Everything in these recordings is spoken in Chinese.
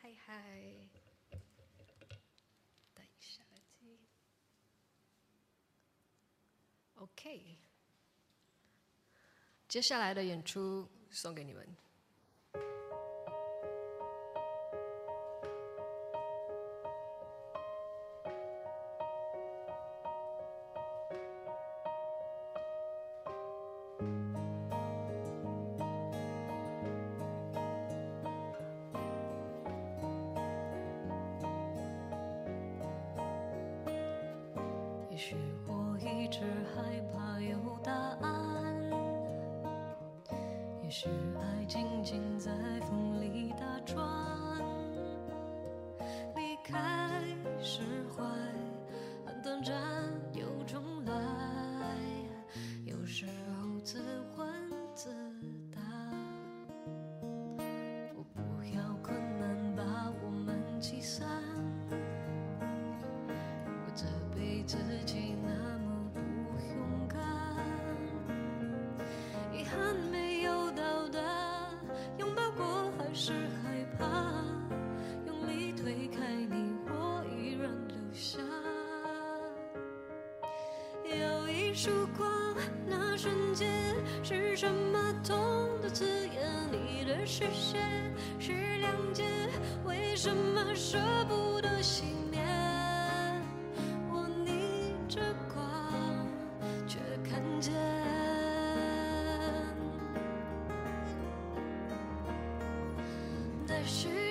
嗨嗨，等一下。OK，接下来的演出送给你们。自己那么不勇敢，遗憾没有到达，拥抱过还是害怕，用力推开你，我依然留下。有一束光，那瞬间是什么痛的刺眼？你的视线是谅解，为什么舍不得心？是。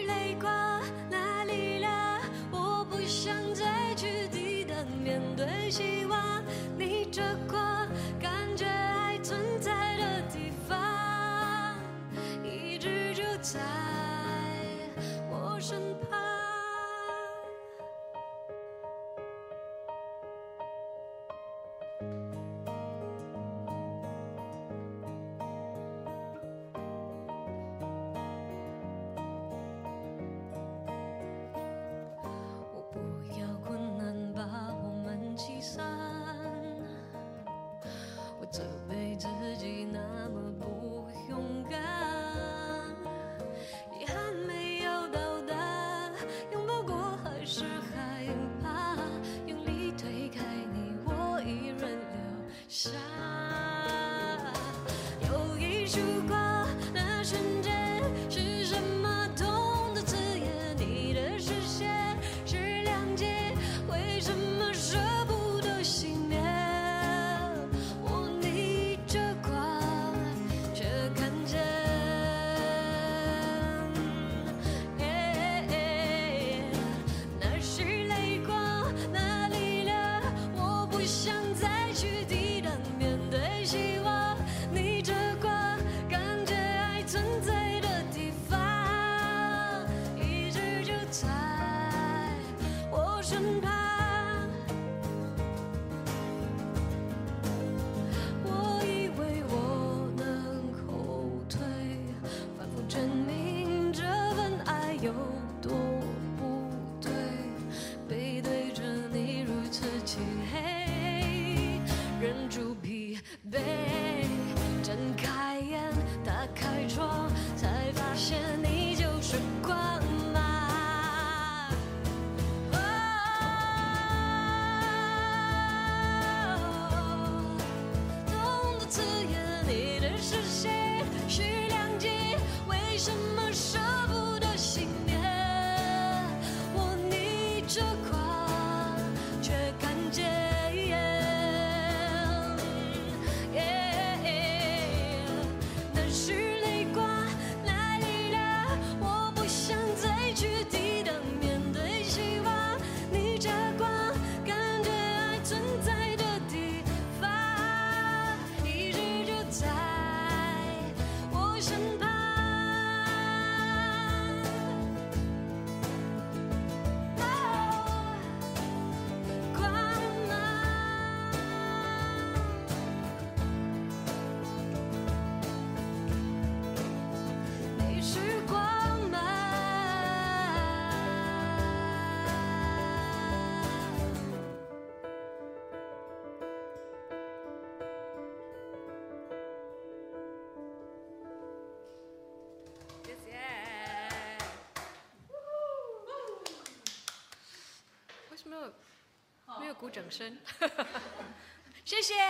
鼓掌声，谢谢。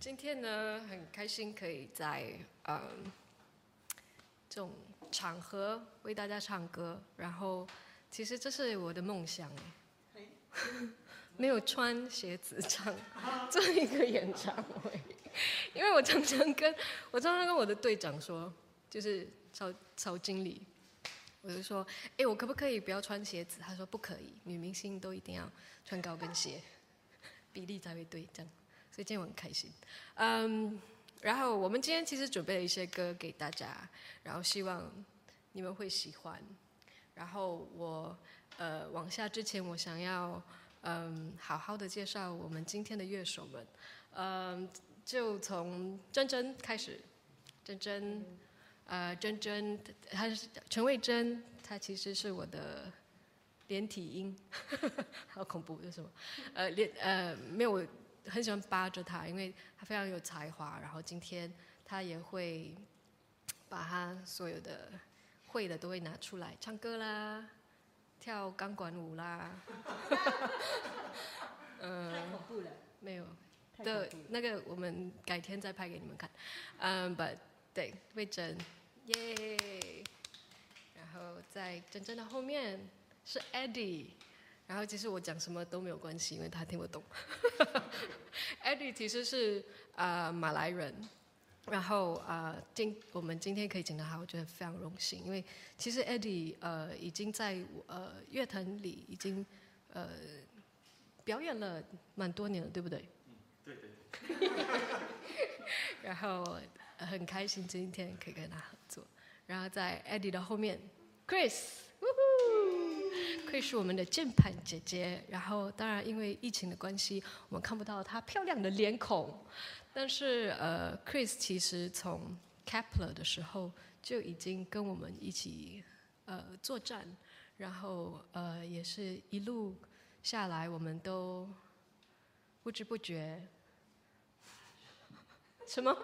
今天呢，很开心可以在嗯这种场合为大家唱歌，然后其实这是我的梦想哎，没有穿鞋子唱这一个演唱会，因为我常常跟我常常跟我的队长说，就是曹曹经理。我就说，哎，我可不可以不要穿鞋子？他说不可以，女明星都一定要穿高跟鞋，比例才会对，这样。所以今天我很开心。嗯，然后我们今天其实准备了一些歌给大家，然后希望你们会喜欢。然后我呃往下之前，我想要嗯好好的介绍我们今天的乐手们。嗯，就从珍珍开始，珍珍。呃，珍珍，她是陈慧珍，她其实是我的连体婴，好恐怖，为什么？呃，连呃没有，我很喜欢扒着她，因为她非常有才华。然后今天她也会把她所有的会的都会拿出来唱歌啦，跳钢管舞啦。嗯、呃，太恐怖了。没有的，那个我们改天再拍给你们看。嗯，but。对，魏珍，耶、yeah！然后在珍珍的后面是 Eddie，然后其实我讲什么都没有关系，因为他听不懂。Eddie 其实是啊、呃、马来人，然后啊、呃、今我们今天可以请到他，我觉得非常荣幸，因为其实 Eddie 呃已经在呃乐坛里已经呃表演了蛮多年了，对不对？嗯，对对。然后。很开心今天可以跟他合作，然后在 Eddie 的后面，Chris，Chris 是我们的键盘姐姐。然后当然因为疫情的关系，我们看不到她漂亮的脸孔，但是呃，Chris 其实从 Kepler 的时候就已经跟我们一起呃作战，然后呃也是一路下来，我们都不知不觉 什么？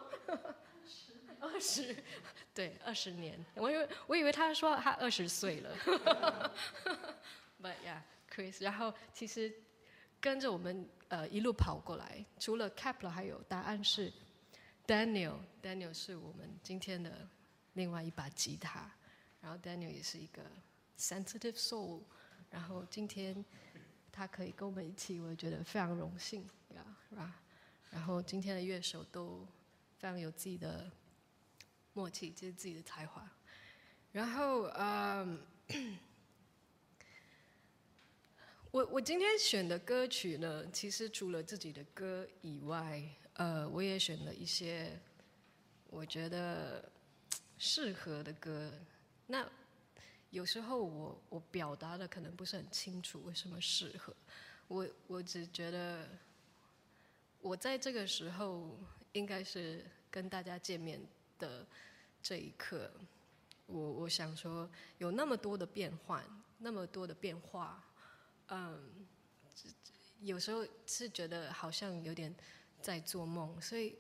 二十，对，二十年。我以为我以为他说他二十岁了，But yeah, Chris。然后其实跟着我们呃一路跑过来，除了 Kepler，还有答案是 Daniel。Daniel 是我们今天的另外一把吉他。然后 Daniel 也是一个 sensitive soul。然后今天他可以跟我们一起，我觉得非常荣幸呀，是吧？然后今天的乐手都非常有自己的。默契就是自己的才华，然后嗯，我我今天选的歌曲呢，其实除了自己的歌以外，呃，我也选了一些我觉得适合的歌。那有时候我我表达的可能不是很清楚，为什么适合？我我只觉得我在这个时候应该是跟大家见面的这一刻，我我想说，有那么多的变换，那么多的变化，嗯，有时候是觉得好像有点在做梦，所以，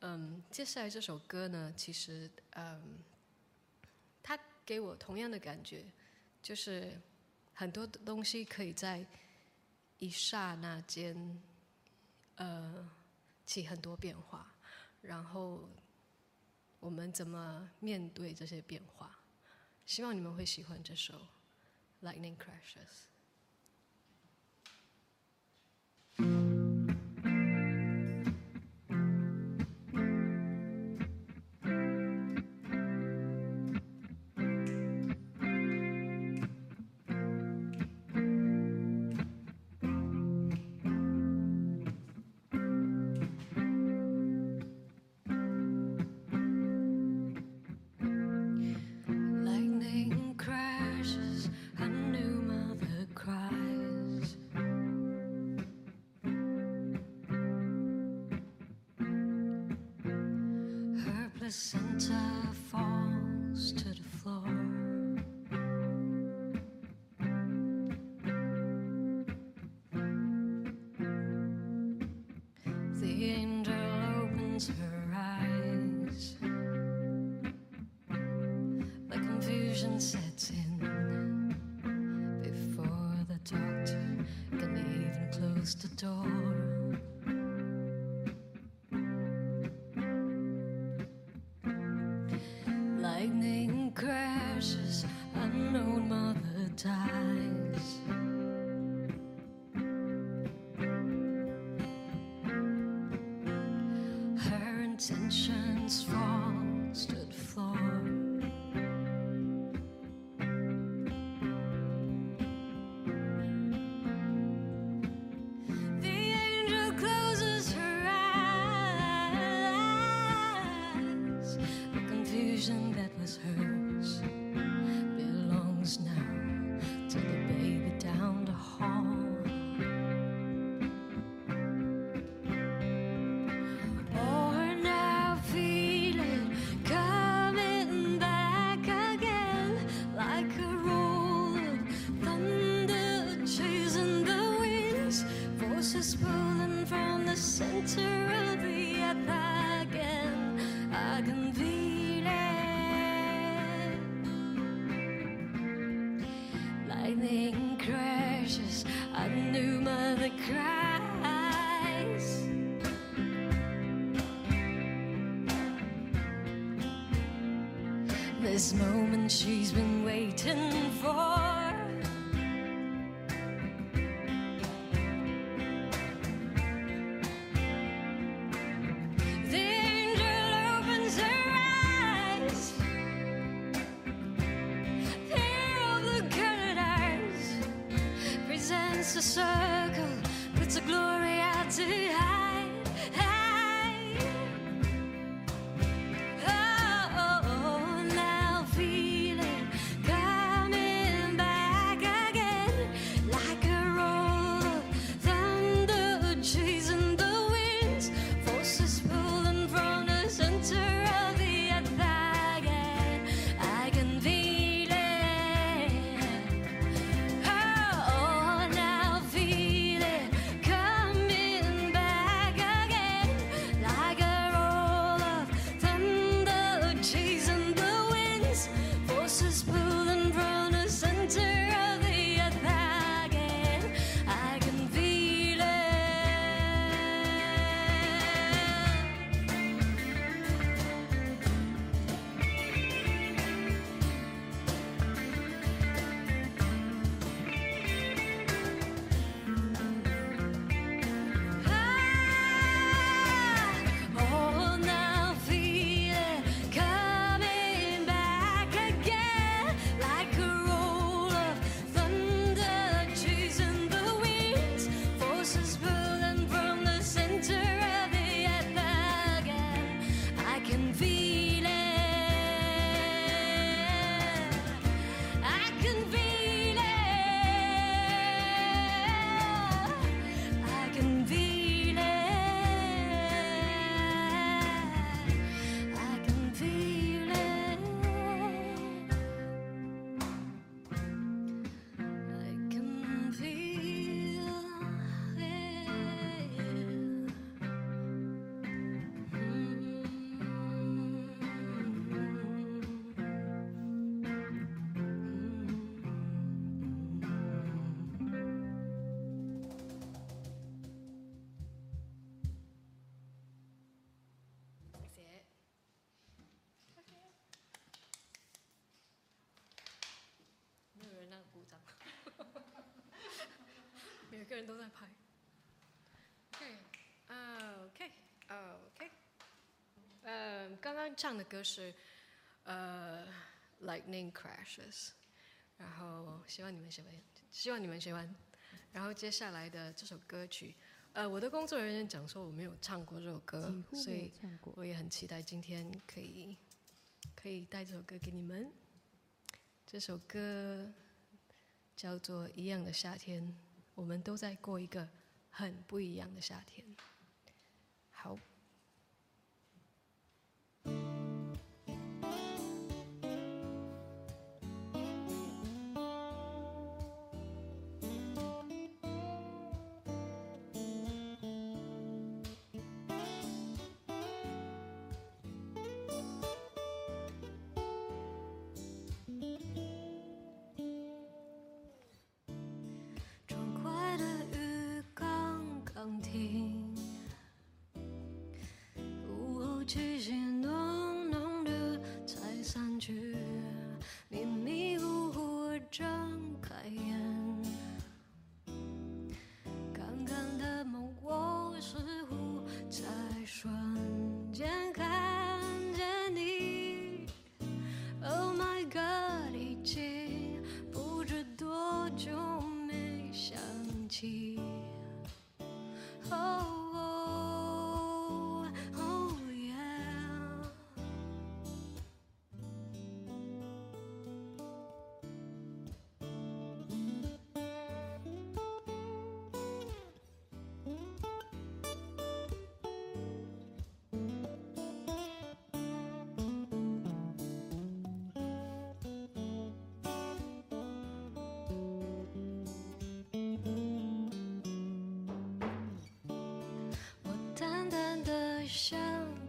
嗯，接下来这首歌呢，其实，嗯，它给我同样的感觉，就是很多东西可以在一刹那间，呃，起很多变化，然后。我们怎么面对这些变化？希望你们会喜欢这首《Lightning Crashes》。Door. Lightning crashes, unknown mother dies. Her intentions fall new mother cries. This moment she's been waiting for. Presents a circle, puts a glory out to hide. 每个人都在拍。OK，啊、OK，啊、OK，呃，刚刚唱的歌是呃《Lightning Crashes》，然后希望你们喜欢，希望你们喜欢。然后接下来的这首歌曲，呃，我的工作人员讲说我没有唱过这首歌，所以我也很期待今天可以可以带这首歌给你们。这首歌叫做《一样的夏天》，我们都在过一个很不一样的夏天。好。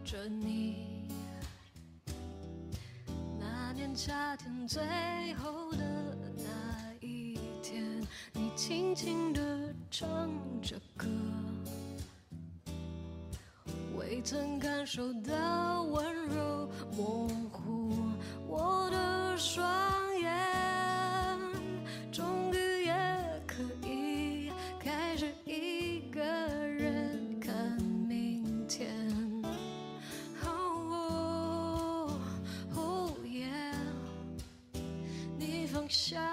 着你，那年夏天最后的那一天，你轻轻地唱着歌，未曾感受到温柔 function.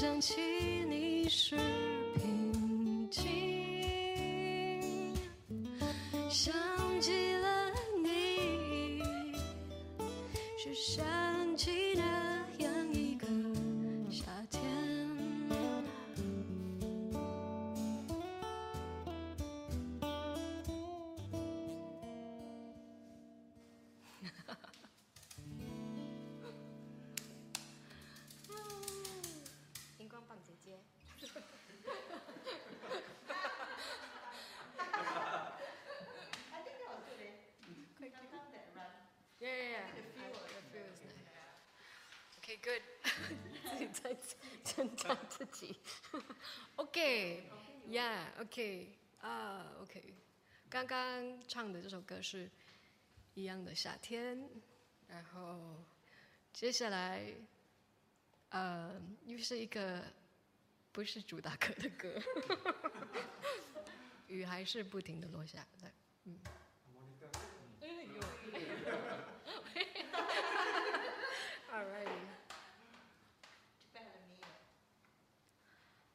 想起你时 Good，自己在称赞自己。OK，Yeah，OK，啊，OK。刚刚唱的这首歌是一样的夏天，然后接下来，呃，又是一个不是主打歌的歌，雨还是不停的落下，嗯。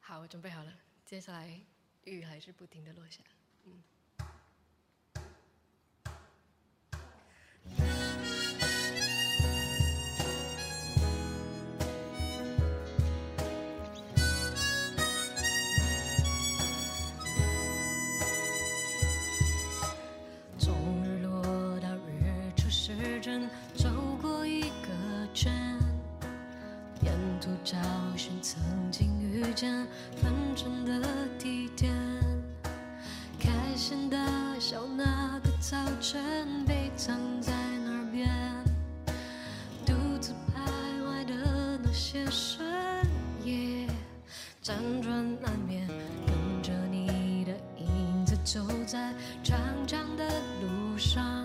好，我准备好了。接下来，雨还是不停的落下。嗯。从日落到日出时针，辗转难眠，跟着你的影子走在长长的路上，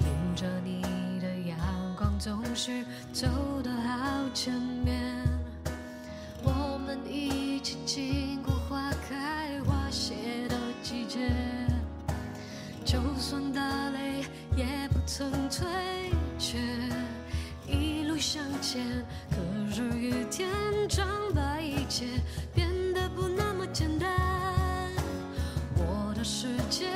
迎着你的阳光，总是走得好前面。我们一起经过花开花谢的季节，就算打雷也不曾退却，一路向前。可是雨天常把一切变得不那么简单。我的世界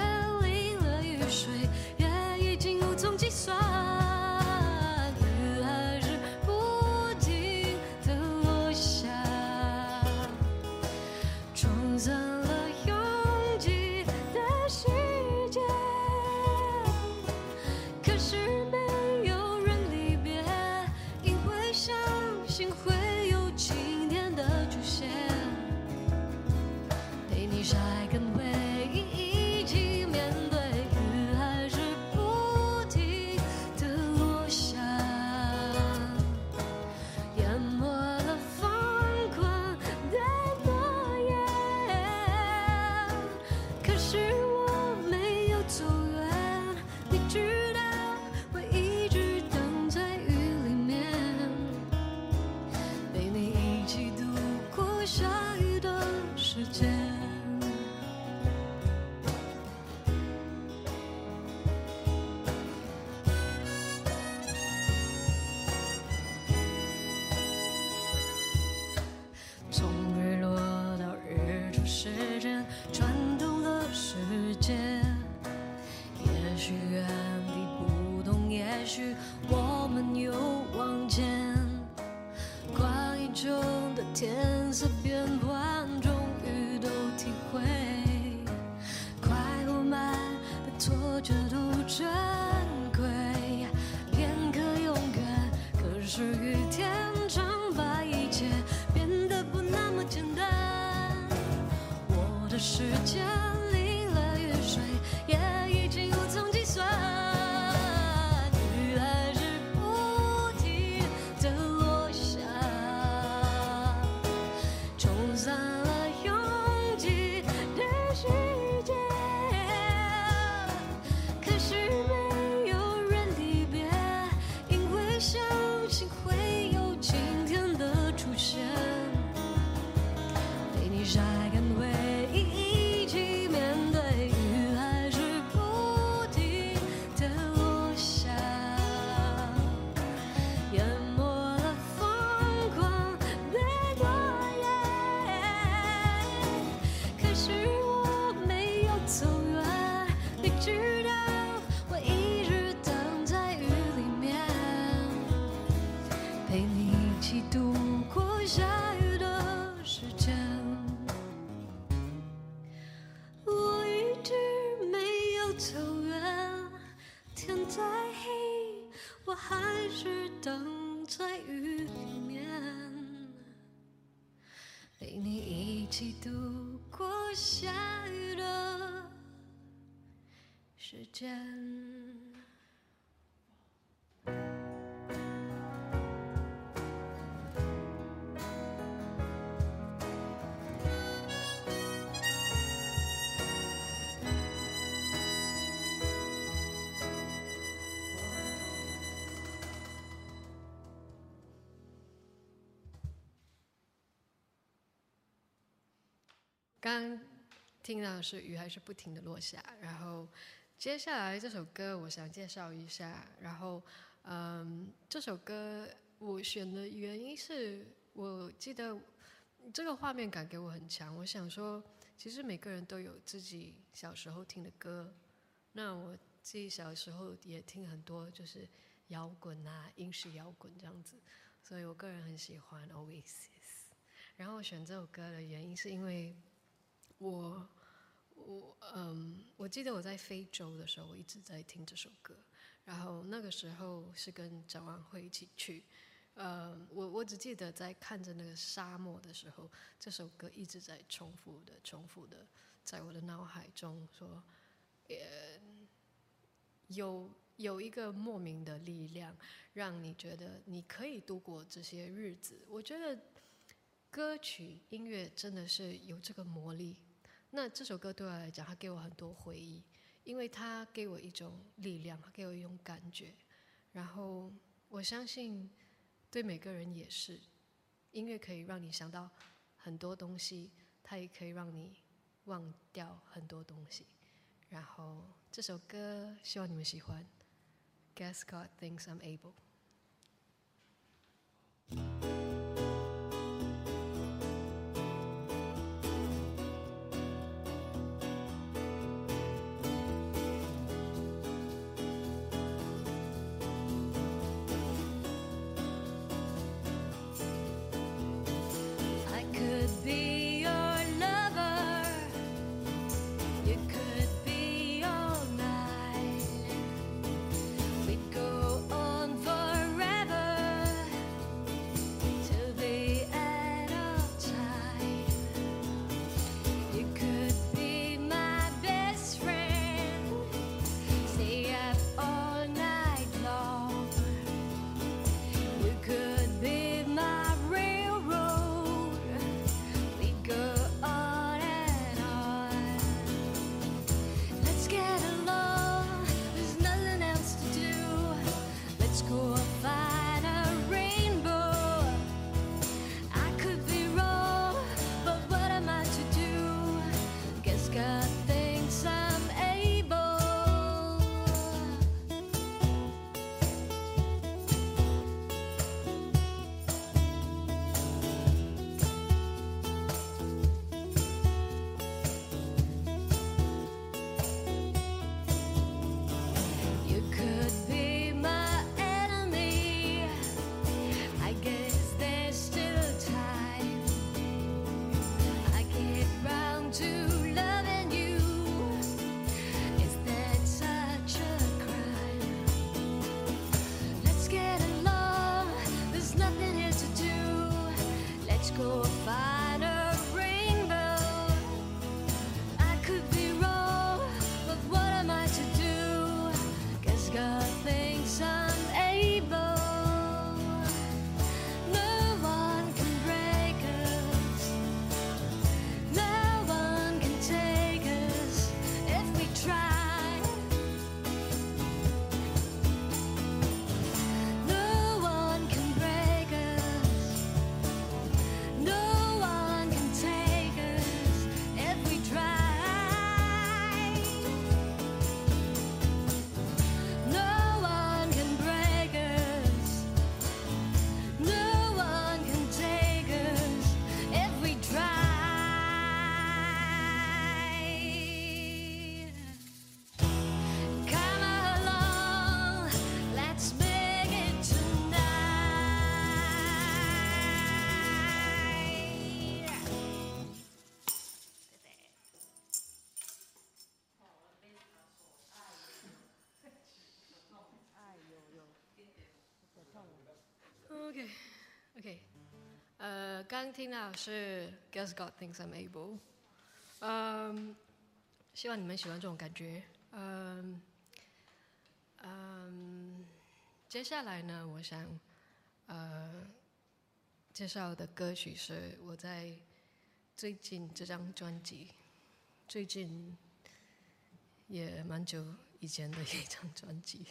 一起刚听到的是雨还是不停的落下，然后接下来这首歌我想介绍一下，然后嗯，这首歌我选的原因是我记得这个画面感给我很强，我想说其实每个人都有自己小时候听的歌，那我自己小时候也听很多就是摇滚啊、英式摇滚这样子，所以我个人很喜欢 Oasis，然后选这首歌的原因是因为。我我嗯，我记得我在非洲的时候，我一直在听这首歌。然后那个时候是跟张万辉一起去，呃，我我只记得在看着那个沙漠的时候，这首歌一直在重复的、重复的，在我的脑海中说，也有有一个莫名的力量，让你觉得你可以度过这些日子。我觉得歌曲音乐真的是有这个魔力。那这首歌对我来讲，它给我很多回忆，因为它给我一种力量，它给我一种感觉。然后我相信，对每个人也是，音乐可以让你想到很多东西，它也可以让你忘掉很多东西。然后这首歌，希望你们喜欢。guess God thinks I'm able. 刚听到是 Guess God thinks I'm able，嗯，希望你们喜欢这种感觉，嗯嗯，接下来呢，我想呃介绍的歌曲是我在最近这张专辑，最近也蛮久以前的一张专辑，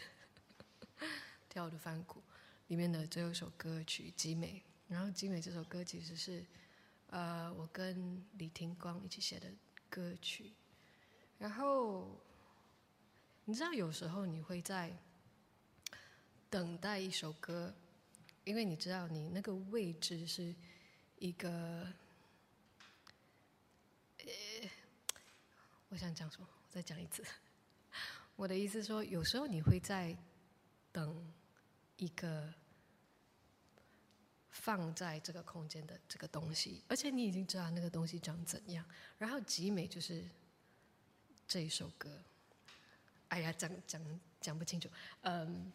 《跳的梵谷》。里面的最后一首歌曲《集美》，然后《极美》这首歌其实是，呃，我跟李廷光一起写的歌曲。然后，你知道有时候你会在等待一首歌，因为你知道你那个位置是一个，呃，我想讲什么？我再讲一次。我的意思说，有时候你会在等。一个放在这个空间的这个东西，而且你已经知道那个东西长怎样。然后集美就是这一首歌，哎呀，讲讲讲不清楚，嗯，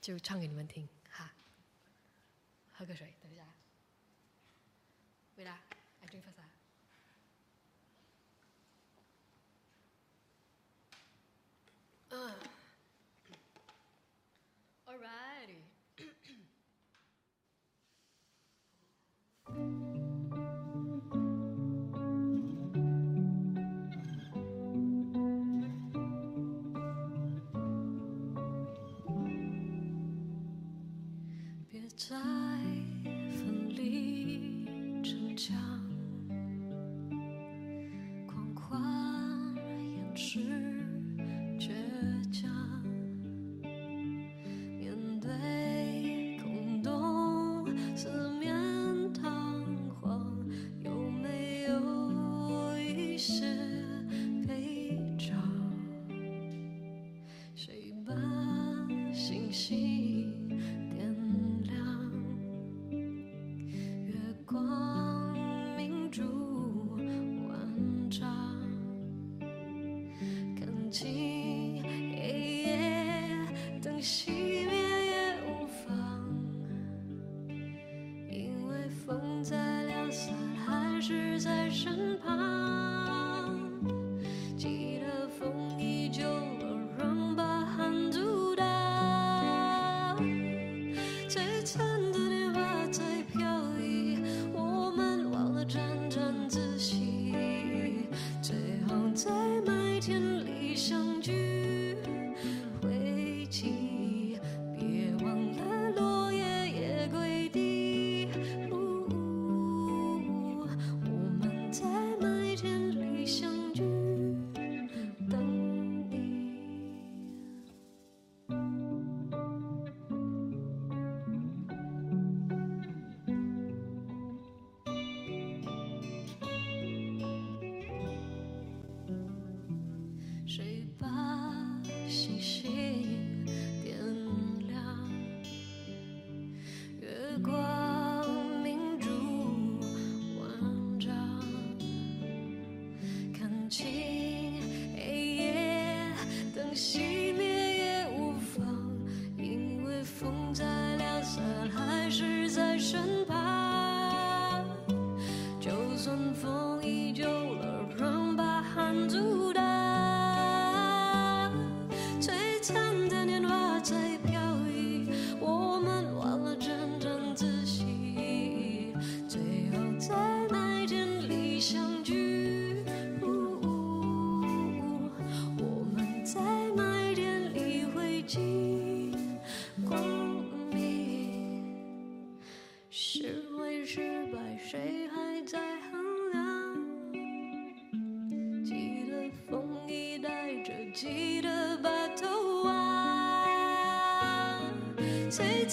就唱给你们听哈。喝个水，等一下。Wait ah, I drink first ah. 嗯。，Alright 再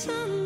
嗯，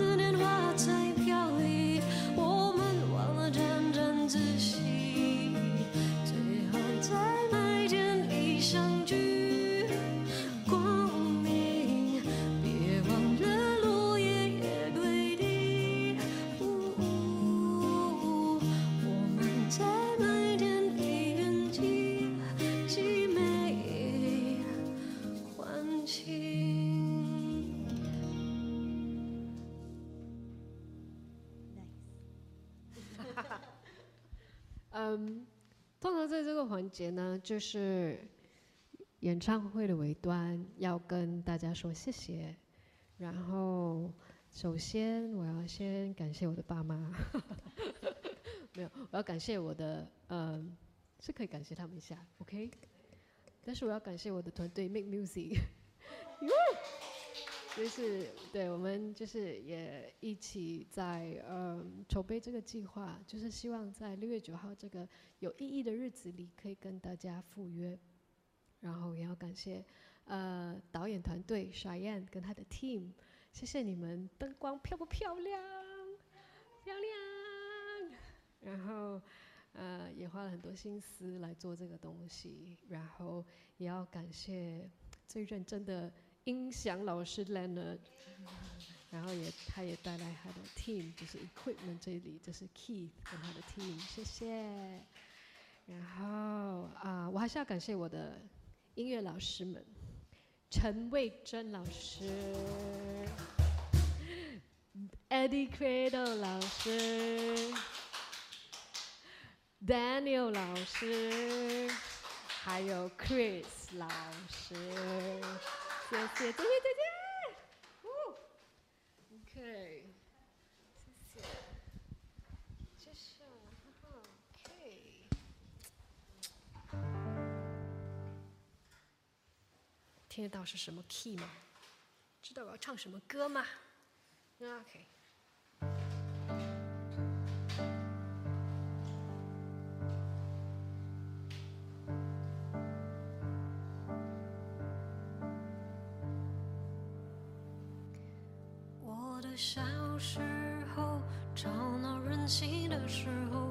节呢，就是演唱会的尾端要跟大家说谢谢。然后，首先我要先感谢我的爸妈，没有，我要感谢我的，嗯，是可以感谢他们一下，OK？但是我要感谢我的团队 Make Music。就是对，我们就是也一起在嗯筹备这个计划，就是希望在六月九号这个有意义的日子里，可以跟大家赴约。然后也要感谢呃导演团队 s h y a n 跟他的 team，谢谢你们，灯光漂不漂亮？漂亮。然后呃也花了很多心思来做这个东西，然后也要感谢最认真的。音响老师 Leonard，然后也他也带来他的 team，就是 equipment 这里，这是 Keith 跟他的 team，谢谢。然后啊，我还是要感谢我的音乐老师们，陈慧珍老师，Eddie Credo 老师，Daniel 老师，还有 Chris 老师。谢谢，谢谢，谢谢，谢谢。哦，OK，谢谢，这是，OK。听得到是什么 key 吗？知道我要唱什么歌吗？OK。时候，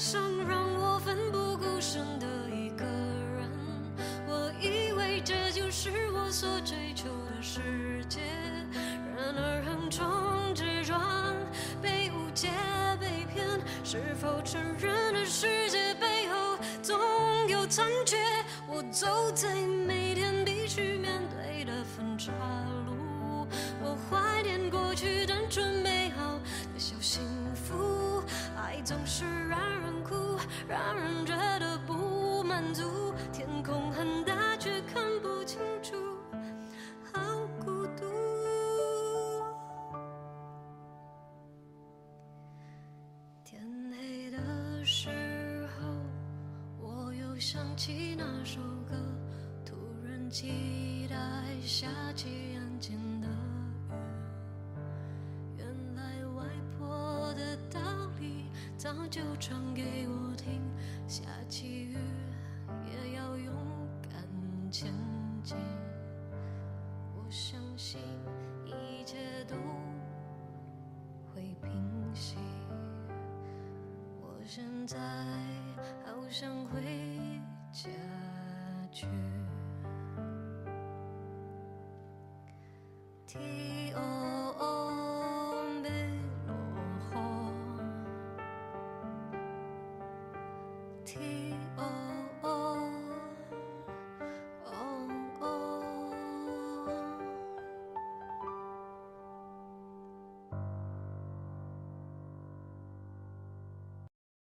上让我奋不顾身的一个人，我以为这就是我所追求的世界，然而横冲直撞，被误解被骗，是否承认足。天空很大，却看不清楚，好孤独。天黑的时候，我又想起那首歌，突然期待下起安静的雨。原来外婆的道理早就传给我听，下起雨前。